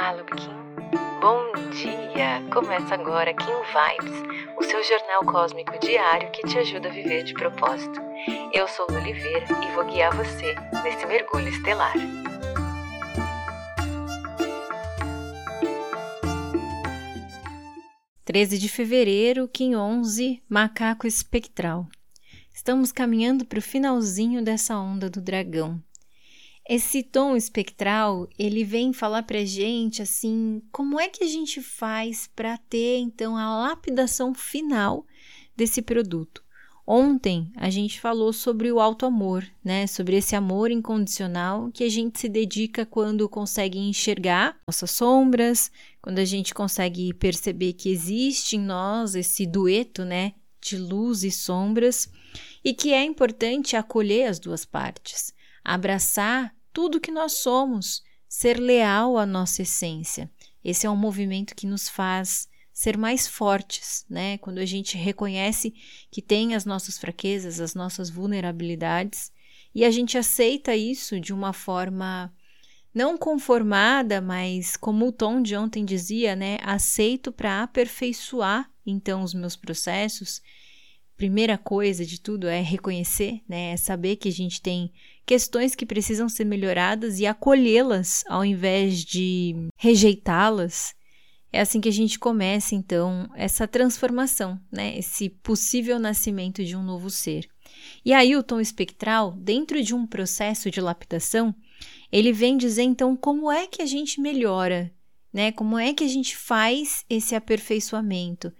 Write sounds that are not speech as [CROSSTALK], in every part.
Malubkin. Bom dia! Começa agora Kim Vibes, o seu jornal cósmico diário que te ajuda a viver de propósito. Eu sou Lu Oliveira e vou guiar você nesse mergulho estelar. Treze de fevereiro, Kim 11, Macaco Espectral. Estamos caminhando para o finalzinho dessa onda do dragão. Esse tom espectral, ele vem falar pra gente assim, como é que a gente faz para ter então a lapidação final desse produto? Ontem a gente falou sobre o alto amor, né? Sobre esse amor incondicional que a gente se dedica quando consegue enxergar nossas sombras, quando a gente consegue perceber que existe em nós esse dueto, né, de luz e sombras, e que é importante acolher as duas partes, abraçar tudo que nós somos, ser leal à nossa essência. Esse é um movimento que nos faz ser mais fortes, né? Quando a gente reconhece que tem as nossas fraquezas, as nossas vulnerabilidades, e a gente aceita isso de uma forma não conformada, mas como o Tom de ontem dizia, né? Aceito para aperfeiçoar então os meus processos primeira coisa de tudo é reconhecer, né? É saber que a gente tem questões que precisam ser melhoradas e acolhê-las ao invés de rejeitá-las. É assim que a gente começa, então, essa transformação, né? Esse possível nascimento de um novo ser. E aí, o tom espectral, dentro de um processo de lapidação, ele vem dizer, então, como é que a gente melhora, né? Como é que a gente faz esse aperfeiçoamento?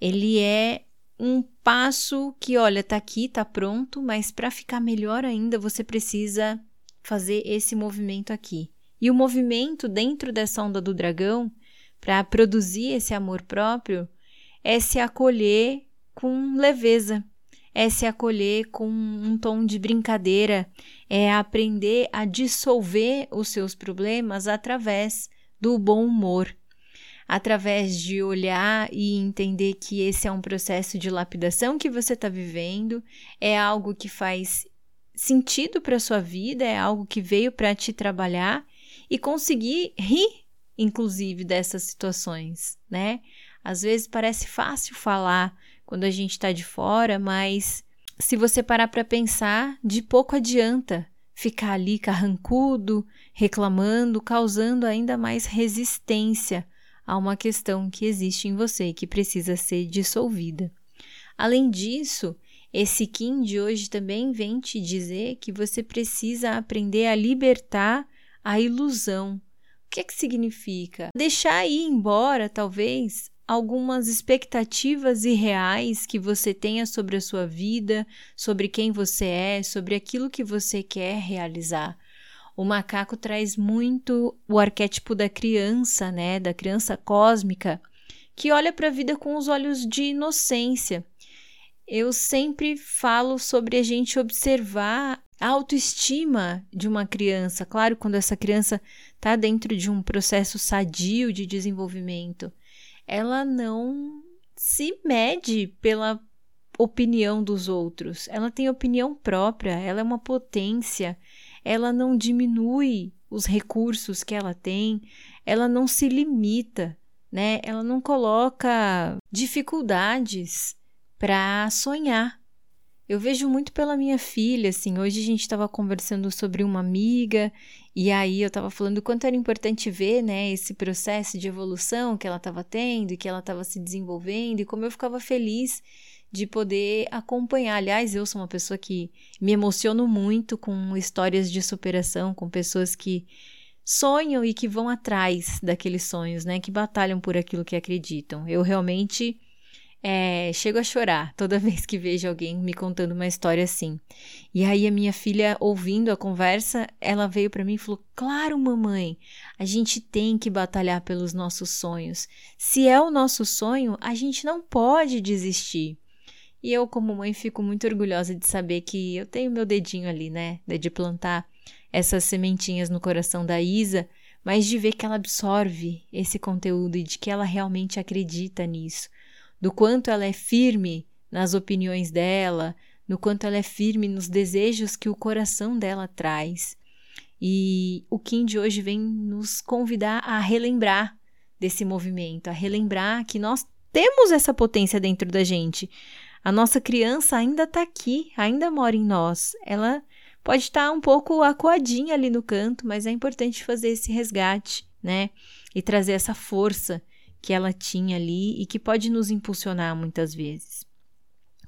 Ele é um passo que, olha, tá aqui, tá pronto, mas para ficar melhor ainda, você precisa fazer esse movimento aqui. E o movimento dentro dessa onda do dragão, para produzir esse amor próprio, é se acolher com leveza, é se acolher com um tom de brincadeira, é aprender a dissolver os seus problemas através do bom humor através de olhar e entender que esse é um processo de lapidação que você está vivendo, é algo que faz sentido para sua vida, é algo que veio para te trabalhar e conseguir rir, inclusive, dessas situações, né? Às vezes parece fácil falar quando a gente está de fora, mas se você parar para pensar, de pouco adianta ficar ali carrancudo, reclamando, causando ainda mais resistência a uma questão que existe em você e que precisa ser dissolvida. Além disso, esse Kim de hoje também vem te dizer que você precisa aprender a libertar a ilusão. O que é que significa? Deixar ir embora, talvez, algumas expectativas irreais que você tenha sobre a sua vida, sobre quem você é, sobre aquilo que você quer realizar. O macaco traz muito o arquétipo da criança, né, da criança cósmica, que olha para a vida com os olhos de inocência. Eu sempre falo sobre a gente observar a autoestima de uma criança. Claro, quando essa criança está dentro de um processo sadio de desenvolvimento, ela não se mede pela opinião dos outros. Ela tem opinião própria, ela é uma potência, ela não diminui os recursos que ela tem, ela não se limita, né? Ela não coloca dificuldades para sonhar. Eu vejo muito pela minha filha, assim, hoje a gente estava conversando sobre uma amiga e aí eu estava falando o quanto era importante ver, né, esse processo de evolução que ela estava tendo que ela estava se desenvolvendo e como eu ficava feliz de poder acompanhar. Aliás, eu sou uma pessoa que me emociono muito com histórias de superação, com pessoas que sonham e que vão atrás daqueles sonhos, né? Que batalham por aquilo que acreditam. Eu realmente é, chego a chorar toda [LAUGHS] vez que vejo alguém me contando uma história assim. E aí a minha filha, ouvindo a conversa, ela veio para mim e falou: "Claro, mamãe, a gente tem que batalhar pelos nossos sonhos. Se é o nosso sonho, a gente não pode desistir." E eu, como mãe, fico muito orgulhosa de saber que eu tenho meu dedinho ali, né? De plantar essas sementinhas no coração da Isa, mas de ver que ela absorve esse conteúdo e de que ela realmente acredita nisso. Do quanto ela é firme nas opiniões dela, no quanto ela é firme nos desejos que o coração dela traz. E o Kim de hoje vem nos convidar a relembrar desse movimento, a relembrar que nós temos essa potência dentro da gente. A nossa criança ainda está aqui, ainda mora em nós. Ela pode estar tá um pouco acuadinha ali no canto, mas é importante fazer esse resgate, né? E trazer essa força que ela tinha ali e que pode nos impulsionar muitas vezes.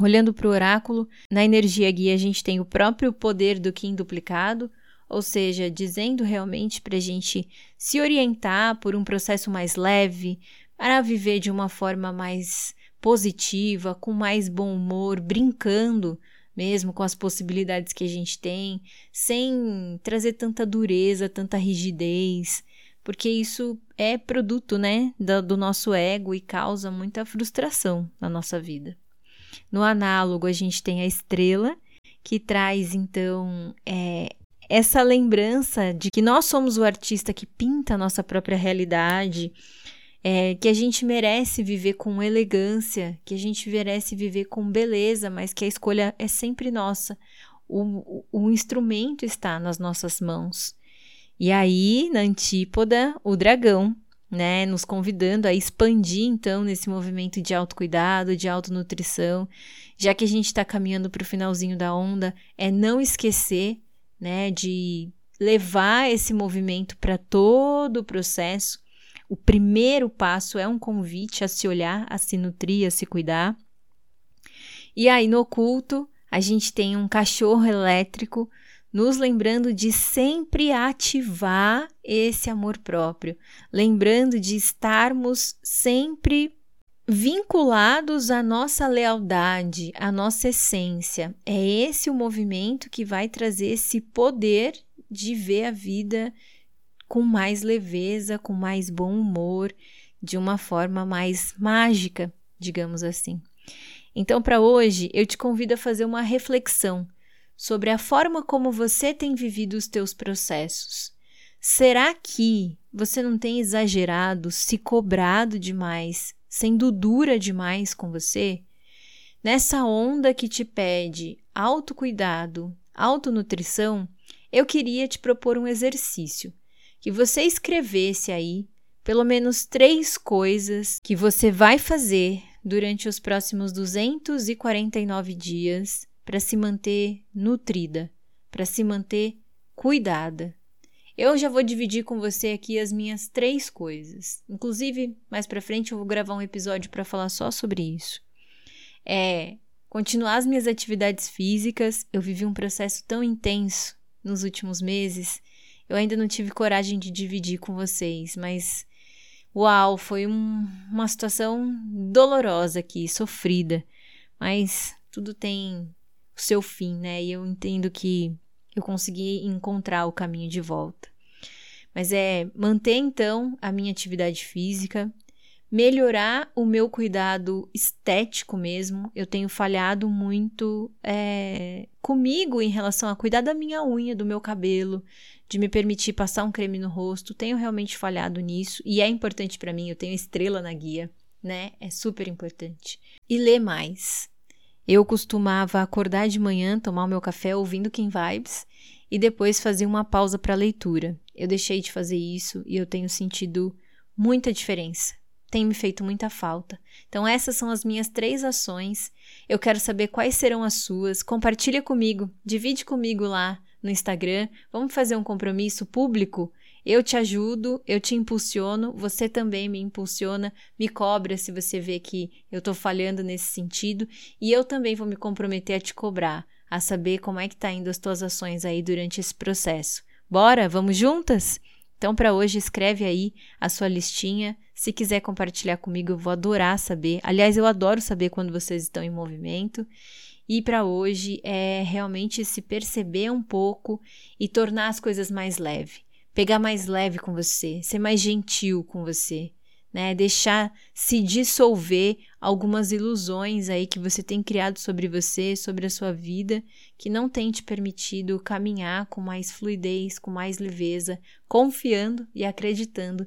Olhando para o oráculo, na energia guia a gente tem o próprio poder do Kim duplicado, ou seja, dizendo realmente para a gente se orientar por um processo mais leve, para viver de uma forma mais positiva, com mais bom humor, brincando mesmo com as possibilidades que a gente tem, sem trazer tanta dureza, tanta rigidez, porque isso é produto, né, do, do nosso ego e causa muita frustração na nossa vida. No análogo, a gente tem a estrela, que traz então é, essa lembrança de que nós somos o artista que pinta a nossa própria realidade, é, que a gente merece viver com elegância, que a gente merece viver com beleza, mas que a escolha é sempre nossa. O, o, o instrumento está nas nossas mãos. E aí, na antípoda, o dragão, né, nos convidando a expandir então nesse movimento de autocuidado, de autonutrição, já que a gente está caminhando para o finalzinho da onda, é não esquecer, né, de levar esse movimento para todo o processo o primeiro passo é um convite a se olhar, a se nutrir, a se cuidar. E aí no oculto, a gente tem um cachorro elétrico nos lembrando de sempre ativar esse amor próprio, lembrando de estarmos sempre vinculados à nossa lealdade, à nossa essência. É esse o movimento que vai trazer esse poder de ver a vida com mais leveza, com mais bom humor, de uma forma mais mágica, digamos assim. Então, para hoje, eu te convido a fazer uma reflexão sobre a forma como você tem vivido os teus processos. Será que você não tem exagerado, se cobrado demais, sendo dura demais com você? Nessa onda que te pede autocuidado, autonutrição, eu queria te propor um exercício que você escrevesse aí pelo menos três coisas que você vai fazer durante os próximos 249 dias para se manter nutrida, para se manter cuidada. Eu já vou dividir com você aqui as minhas três coisas. Inclusive, mais para frente eu vou gravar um episódio para falar só sobre isso. É continuar as minhas atividades físicas. Eu vivi um processo tão intenso nos últimos meses eu ainda não tive coragem de dividir com vocês, mas uau, foi um, uma situação dolorosa aqui, sofrida, mas tudo tem o seu fim, né? E eu entendo que eu consegui encontrar o caminho de volta. Mas é manter então a minha atividade física, melhorar o meu cuidado estético mesmo. Eu tenho falhado muito é, comigo em relação a cuidar da minha unha, do meu cabelo, de me permitir passar um creme no rosto. Tenho realmente falhado nisso e é importante para mim. Eu tenho estrela na guia, né? É super importante. E ler mais. Eu costumava acordar de manhã, tomar o meu café ouvindo Kim Vibes e depois fazer uma pausa para leitura. Eu deixei de fazer isso e eu tenho sentido muita diferença. Tem me feito muita falta. Então essas são as minhas três ações. Eu quero saber quais serão as suas. Compartilha comigo, divide comigo lá no Instagram. Vamos fazer um compromisso público? Eu te ajudo, eu te impulsiono, você também me impulsiona, me cobra se você vê que eu estou falhando nesse sentido, e eu também vou me comprometer a te cobrar, a saber como é que tá indo as tuas ações aí durante esse processo. Bora, vamos juntas? Então, para hoje, escreve aí a sua listinha. Se quiser compartilhar comigo, eu vou adorar saber. Aliás, eu adoro saber quando vocês estão em movimento. E para hoje é realmente se perceber um pouco e tornar as coisas mais leve. Pegar mais leve com você, ser mais gentil com você, né? Deixar se dissolver algumas ilusões aí que você tem criado sobre você, sobre a sua vida, que não tem te permitido caminhar com mais fluidez, com mais leveza, confiando e acreditando